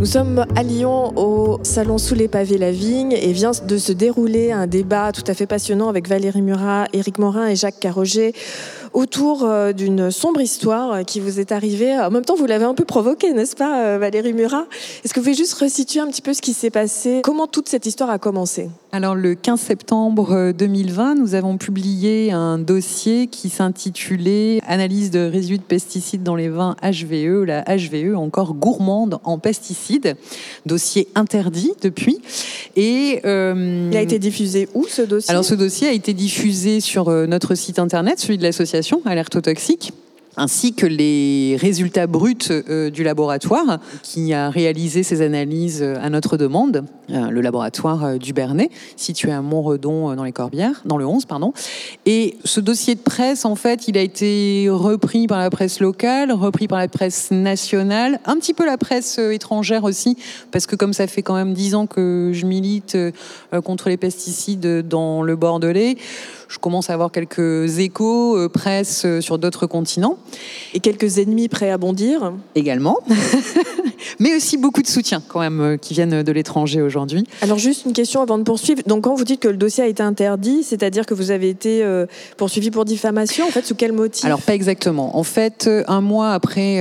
Nous sommes à Lyon au salon Sous les pavés la vigne et vient de se dérouler un débat tout à fait passionnant avec Valérie Murat, Éric Morin et Jacques Carroger autour euh, d'une sombre histoire qui vous est arrivée. En même temps, vous l'avez un peu provoquée, n'est-ce pas, euh, Valérie Murat? Est-ce que vous pouvez juste resituer un petit peu ce qui s'est passé? Comment toute cette histoire a commencé? Alors, le 15 septembre 2020, euh, nous avons publié un dossier qui s'intitulait Analyse de résidus de pesticides dans les vins HVE, la HVE encore gourmande en pesticides. Dossier interdit depuis. Et il a été diffusé où ce dossier? Alors, ce dossier a été diffusé sur notre site internet, celui de l'association alertotoxique ainsi que les résultats bruts euh, du laboratoire qui a réalisé ces analyses à notre demande, euh, le laboratoire euh, du Bernet, situé à Montredon dans les Corbières, dans le 11, pardon. Et ce dossier de presse, en fait, il a été repris par la presse locale, repris par la presse nationale, un petit peu la presse étrangère aussi, parce que comme ça fait quand même dix ans que je milite contre les pesticides dans le Bordelais, je commence à avoir quelques échos, euh, presse euh, sur d'autres continents. Et quelques ennemis prêts à bondir Également. Mais aussi beaucoup de soutien quand même euh, qui viennent de l'étranger aujourd'hui. Alors juste une question avant de poursuivre. Donc quand vous dites que le dossier a été interdit, c'est-à-dire que vous avez été poursuivi pour diffamation, en fait, sous quel motif? Alors pas exactement. En fait, un mois après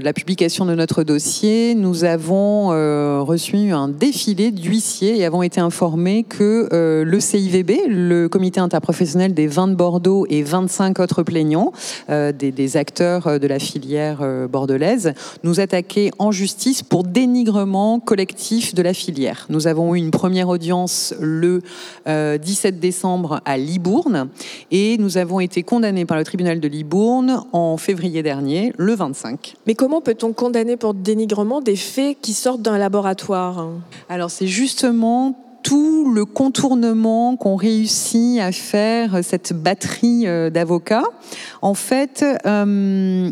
la publication de notre dossier, nous avons reçu un défilé d'huissiers et avons été informés que le CIVB, le comité interprofessionnel des vins de Bordeaux et 25 autres plaignants, euh, des, acteurs euh, de la filière euh, bordelaise, nous attaquaient en justice pour dénigrement collectif de la filière. Nous avons eu une première audience le 17 décembre à Libourne et nous avons été condamnés par le tribunal de Libourne en février dernier, le 25. Mais comment peut-on condamner pour dénigrement des faits qui sortent d'un laboratoire? Alors c'est justement tout le contournement qu'ont réussi à faire cette batterie euh, d'avocats, en fait, euh,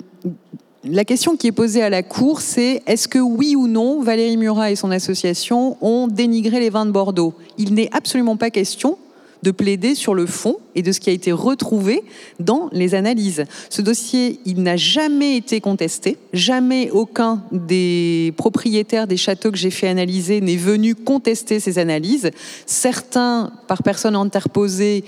la question qui est posée à la Cour, c'est est-ce que oui ou non, Valérie Murat et son association ont dénigré les vins de Bordeaux? Il n'est absolument pas question de plaider sur le fond et de ce qui a été retrouvé dans les analyses. Ce dossier, il n'a jamais été contesté, jamais aucun des propriétaires des châteaux que j'ai fait analyser n'est venu contester ces analyses. Certains, par personnes interposées,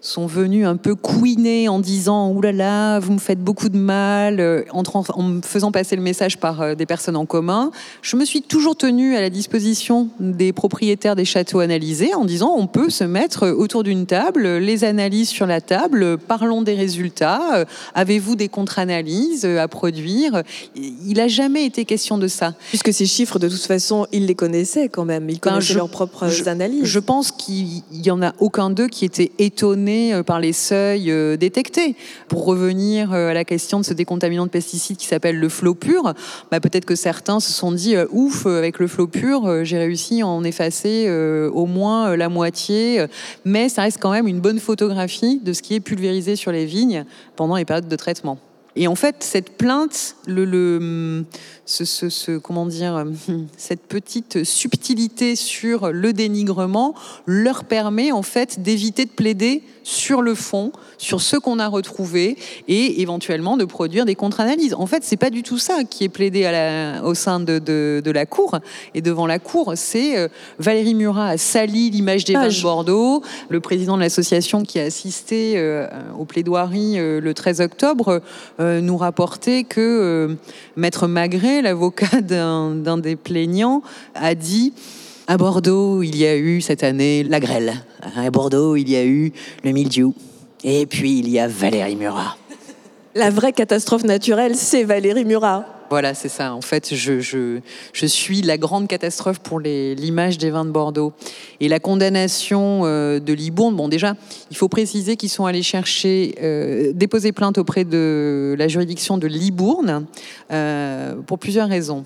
sont venus un peu couiner en disant Ouh là là, vous me faites beaucoup de mal, euh, en, en me faisant passer le message par euh, des personnes en commun. Je me suis toujours tenue à la disposition des propriétaires des châteaux analysés en disant On peut se mettre autour d'une table, les analyses sur la table, parlons des résultats, euh, avez-vous des contre-analyses à produire? Il n'a jamais été question de ça. Puisque ces chiffres, de toute façon, ils les connaissaient quand même, ils ben, connaissaient leurs propres analyses. Je pense qu'il n'y en a aucun d'eux qui était étonné euh, par les seuils euh, détectés. Pour revenir euh, à la question de ce décontaminant de pesticides qui s'appelle le flot pur, bah, peut-être que certains se sont dit ouf, avec le flot pur, j'ai réussi à en effacer au moins la moitié, mais ça reste quand même une bonne photographie de ce qui est pulvérisé sur les vignes pendant les périodes de traitement. Et en fait, cette plainte, le, le ce, ce, comment dire, cette petite subtilité sur le dénigrement leur permet en fait d'éviter de plaider sur le fond, sur ce qu'on a retrouvé et éventuellement de produire des contre-analyses. En fait, c'est pas du tout ça qui est plaidé à la, au sein de, de, de, la Cour et devant la Cour. C'est euh, Valérie Murat a sali l'image des vins de Bordeaux. Le président de l'association qui a assisté euh, aux plaidoiries euh, le 13 octobre nous rapportait que Maître Magret, l'avocat d'un des plaignants, a dit à Bordeaux, il y a eu cette année la grêle. À Bordeaux, il y a eu le mildiou. Et puis, il y a Valérie Murat. La vraie catastrophe naturelle, c'est Valérie Murat. Voilà, c'est ça. En fait, je, je, suis la grande catastrophe pour l'image des vins de Bordeaux. Et la condamnation euh, de Libourne, bon, déjà, il faut préciser qu'ils sont allés chercher, euh, déposer plainte auprès de la juridiction de Libourne euh, pour plusieurs raisons.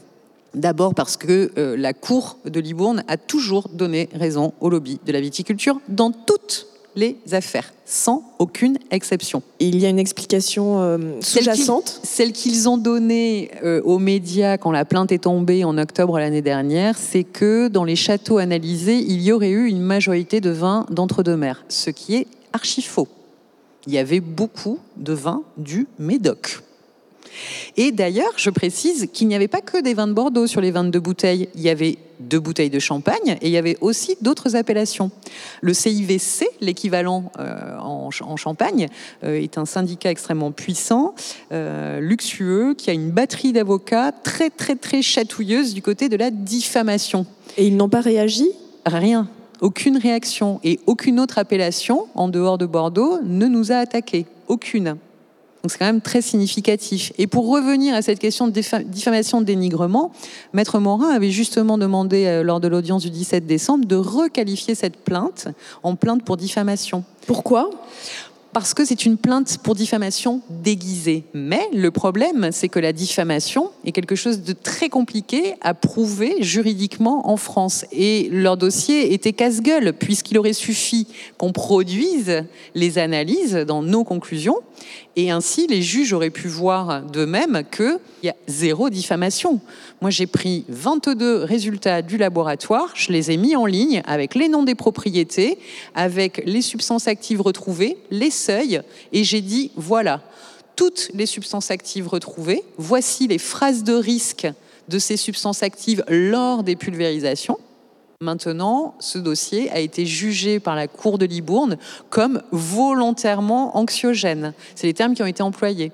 D'abord parce que la Cour de Libourne a toujours donné raison au lobby de la viticulture dans toutes les affaires, sans aucune exception. Il y a une explication euh, sous-jacente Celle qu'ils ont donnée euh, aux médias quand la plainte est tombée en octobre l'année dernière, c'est que dans les châteaux analysés, il y aurait eu une majorité de vins d'entre-deux-mers, ce qui est archi faux. Il y avait beaucoup de vins du Médoc. Et d'ailleurs, je précise qu'il n'y avait pas que des vins de Bordeaux sur les 22 bouteilles. Il y avait deux bouteilles de champagne et il y avait aussi d'autres appellations. Le CIVC, l'équivalent euh, en, Champagne, euh, est un syndicat extrêmement puissant, euh, luxueux, qui a une batterie d'avocats très très très chatouilleuse du côté de la diffamation. Et ils n'ont pas réagi? Rien. Aucune réaction et aucune autre appellation en dehors de Bordeaux ne nous a attaqués. Aucune. Donc c'est quand même très significatif. Et pour revenir à cette question de diffamation, de dénigrement, Maître Morin avait justement demandé euh, lors de l'audience du 17 décembre de requalifier cette plainte en plainte pour diffamation. Pourquoi? Parce que c'est une plainte pour diffamation déguisée. Mais le problème, c'est que la diffamation est quelque chose de très compliqué à prouver juridiquement en France. Et leur dossier était casse-gueule, puisqu'il aurait suffi qu'on produise les analyses dans nos conclusions. Et ainsi, les juges auraient pu voir d'eux-mêmes qu'il y a zéro diffamation. Moi, j'ai pris 22 résultats du laboratoire, je les ai mis en ligne avec les noms des propriétés, avec les substances actives retrouvées, les seuils, et j'ai dit, voilà, toutes les substances actives retrouvées, voici les phrases de risque de ces substances actives lors des pulvérisations. Maintenant, ce dossier a été jugé par la Cour de Libourne comme volontairement anxiogène. C'est les termes qui ont été employés.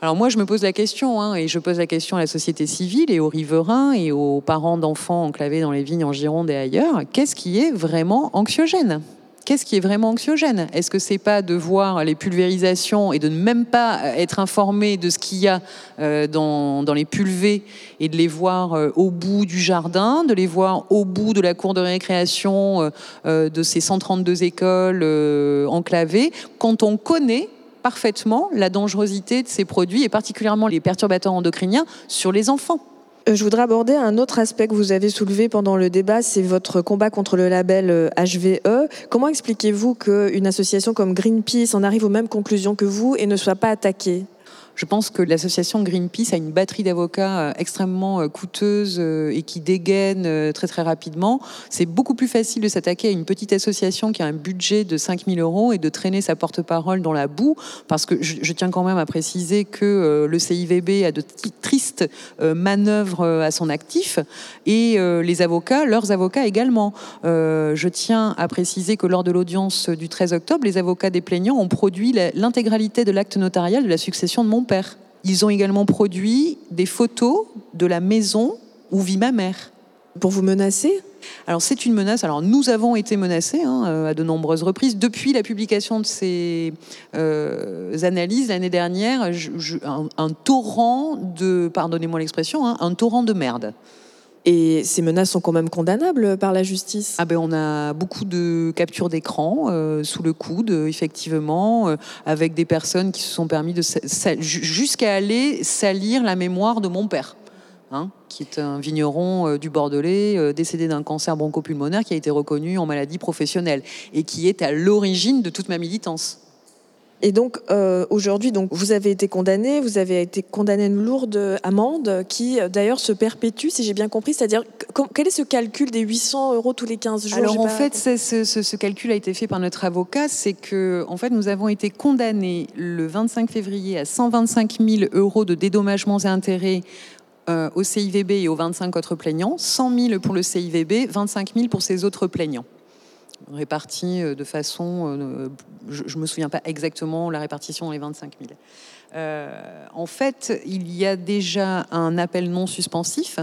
Alors moi, je me pose la question, hein, et je pose la question à la société civile et aux riverains et aux parents d'enfants enclavés dans les vignes en Gironde et ailleurs, qu'est-ce qui est vraiment anxiogène? Qu'est-ce qui est vraiment anxiogène? Est-ce que c'est pas de voir les pulvérisations et de ne même pas être informé de ce qu'il y a euh, dans, les pulvés et de les voir euh, au bout du jardin, de les voir au bout de la cour de récréation euh, de ces 132 écoles enclavées, quand on connaît parfaitement la dangerosité de ces produits et particulièrement les perturbateurs endocriniens sur les enfants? Euh, je voudrais aborder un autre aspect que vous avez soulevé pendant le débat, c'est votre combat contre le label HVE. Euh, Comment expliquez-vous qu'une association comme Greenpeace en arrive aux mêmes conclusions que vous et ne soit pas attaquée? Je pense que l'association Greenpeace a une batterie d'avocats euh, extrêmement euh, coûteuse euh, et qui dégaine très très rapidement. C'est beaucoup plus facile de s'attaquer à une petite association qui a un budget de 5000 euros et de traîner sa porte-parole dans la boue, parce que je, tiens quand même à préciser que le CIVB a de tristes manœuvres à son actif et les avocats, leurs avocats également. Je tiens à préciser que lors de l'audience du 13 octobre, les avocats des plaignants ont produit l'intégralité de l'acte notarial de la succession de mon père. Ils ont également produit des photos de la maison où vit ma mère. Pour vous menacer? Alors c'est une menace. Alors nous avons été menacés hein, euh, à de nombreuses reprises depuis la publication de ces euh, analyses l'année dernière. un, torrent de, pardonnez-moi l'expression, hein, un torrent de merde. Et ces menaces sont quand même condamnables par la justice. Ah ben on a beaucoup de captures d'écran euh, sous le coude, effectivement, euh, avec des personnes qui se sont permis de jusqu'à aller salir la mémoire de mon père. Hein, qui est un vigneron euh, du Bordelais, décédé d'un cancer bronchopulmonaire qui a été reconnu en maladie professionnelle et qui est à l'origine de toute ma militance. Et donc euh, aujourd'hui, donc vous avez été condamné, vous avez été condamné à une lourde amende qui euh, d'ailleurs se perpétue, si j'ai bien compris. C'est-à-dire quel est ce calcul des 800 euros tous les 15 jours? Alors en fait, ce, ce, calcul a été fait par notre avocat, c'est que en fait nous avons été condamnés le 25 février à 125 000 euros de dédommagements et intérêts euh, au CIVB et aux 25 autres plaignants, 100 000 pour le CIVB, 25 000 pour ces autres plaignants répartis euh, de façon, euh, je ne me souviens pas exactement la répartition les 25 000. Euh, en fait, il y a déjà un appel non suspensif.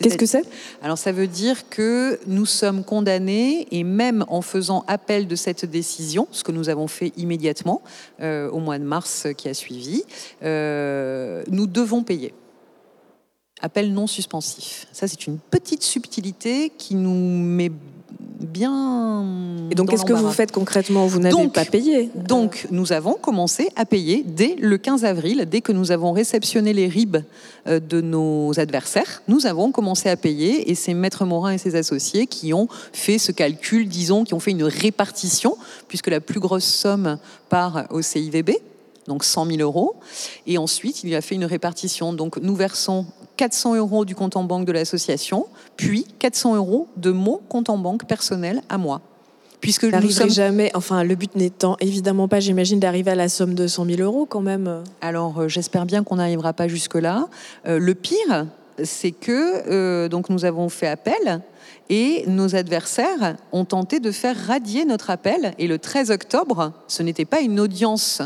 Qu'est-ce que c'est? Alors ça veut dire que nous sommes condamnés et même en faisant appel de cette décision, ce que nous avons fait immédiatement au mois de mars qui a suivi, nous devons payer. Appel non suspensif. Ça c'est une petite subtilité qui nous met bien. Et donc, qu'est-ce que vous faites concrètement Vous n'avez pas payé Donc, nous avons commencé à payer dès le 15 avril, dès que nous avons réceptionné les RIB euh, de nos adversaires. Nous avons commencé à payer et c'est Maître Morin et ses associés qui ont fait ce calcul, disons, qui ont fait une répartition, puisque la plus grosse somme part au CIVB donc 100 000 euros. Et ensuite, il a fait une répartition. Donc, nous versons 400 euros du compte en banque de l'association, puis 400 euros de mon compte en banque personnel à moi. puisque nous sommes jamais. Enfin, le but n'étant évidemment pas, j'imagine, d'arriver à la somme de 100 000 euros quand même. Alors, euh, j'espère bien qu'on n'arrivera pas jusque là. Euh, le pire, c'est que euh, donc nous avons fait appel. Et nos adversaires ont tenté de faire radier notre appel. Et le 13 octobre, ce n'était pas une audience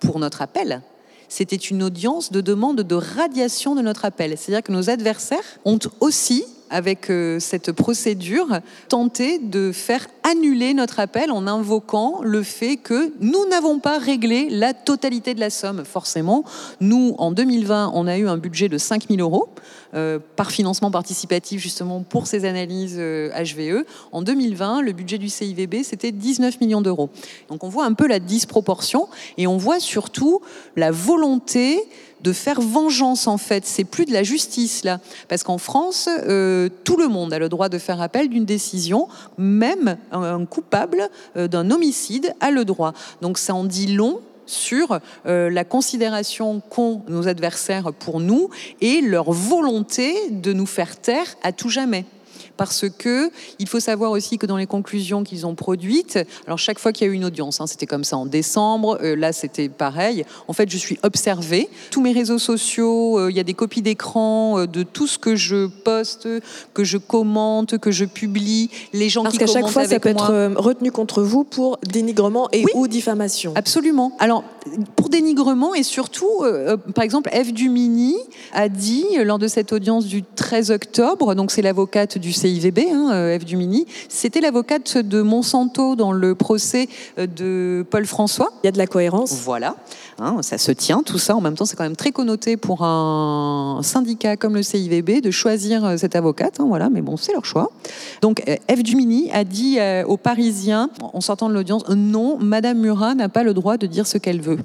pour notre appel, c'était une audience de demande de radiation de notre appel. C'est-à-dire que nos adversaires ont aussi avec euh, cette procédure, tenter de faire annuler notre appel en invoquant le fait que nous n'avons pas réglé la totalité de la somme. Forcément, nous, en 2020, on a eu un budget de 5 000 euros euh, par financement participatif, justement, pour ces analyses HVE. Euh, en 2020, le budget du CIVB, c'était 19 millions d'euros. Donc on voit un peu la disproportion et on voit surtout la volonté de faire vengeance en fait. C'est plus de la justice là, parce qu'en France, euh, tout le monde a le droit de faire appel d'une décision, même un, coupable euh, d'un homicide a le droit. Donc ça en dit long sur euh, la considération qu'ont nos adversaires pour nous et leur volonté de nous faire taire à tout jamais parce que il faut savoir aussi que dans les conclusions qu'ils ont produites, alors chaque fois qu'il y a eu une audience, hein, c'était comme ça en décembre, euh, là c'était pareil. En fait, je suis observée. Tous mes réseaux sociaux, euh, il y a des copies d'écran euh, de tout ce que je poste, que je commente, que je publie, les gens parce qui commentent chaque fois, ça peut être retenu contre vous pour dénigrement et ou diffamation. Absolument. Alors pour dénigrement et surtout, par exemple, Eve Dumini a dit lors de cette audience du 13 octobre, donc c'est l'avocate du CIVB, hein, euh, F. Dumini, c'était l'avocate de Monsanto dans le procès euh, de Paul François. Il y a de la cohérence. Voilà, hein, ça se tient tout ça. En même temps, c'est quand même très connoté pour un syndicat comme le CIVB de choisir euh, cette avocate. Hein, voilà, mais bon, c'est leur choix. Donc, F. Dumini a dit aux Parisiens, en sortant de l'audience, non, Madame Murat n'a pas le droit de dire ce qu'elle veut.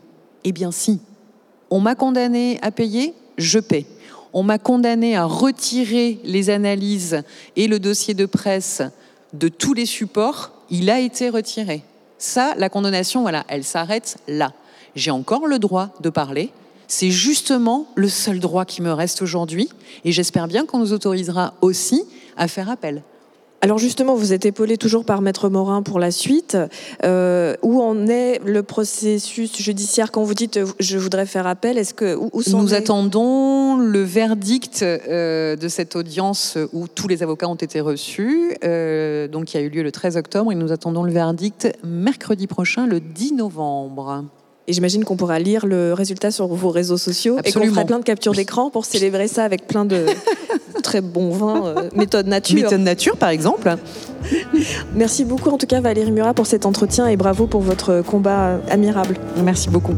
Eh bien, si. On m'a condamné à payer, je paie on m'a condamné à retirer les analyses et le dossier de presse de tous les supports, il a été retiré. Ça, la condamnation, voilà, elle s'arrête là. J'ai encore le droit de parler. C'est justement le seul droit qui me reste aujourd'hui et j'espère bien qu'on nous autorisera aussi à faire appel. Alors justement, vous êtes épaulé toujours par Maître Morin pour la suite. Euh, où en est le processus judiciaire quand vous dites je voudrais faire appel Est-ce que où, nous attendons le verdict euh, de cette audience où tous les avocats ont été reçus, euh, donc qui a eu lieu le 13 octobre, et nous attendons le verdict mercredi prochain, le 10 novembre. Et j'imagine qu'on pourra lire le résultat sur vos réseaux sociaux Absolument. et qu'on fera plein de captures d'écran pour célébrer ça avec plein de très bons vins, euh, méthode nature. Méthode nature, par exemple. Merci beaucoup, en tout cas, Valérie Murat, pour cet entretien et bravo pour votre combat admirable. Merci beaucoup.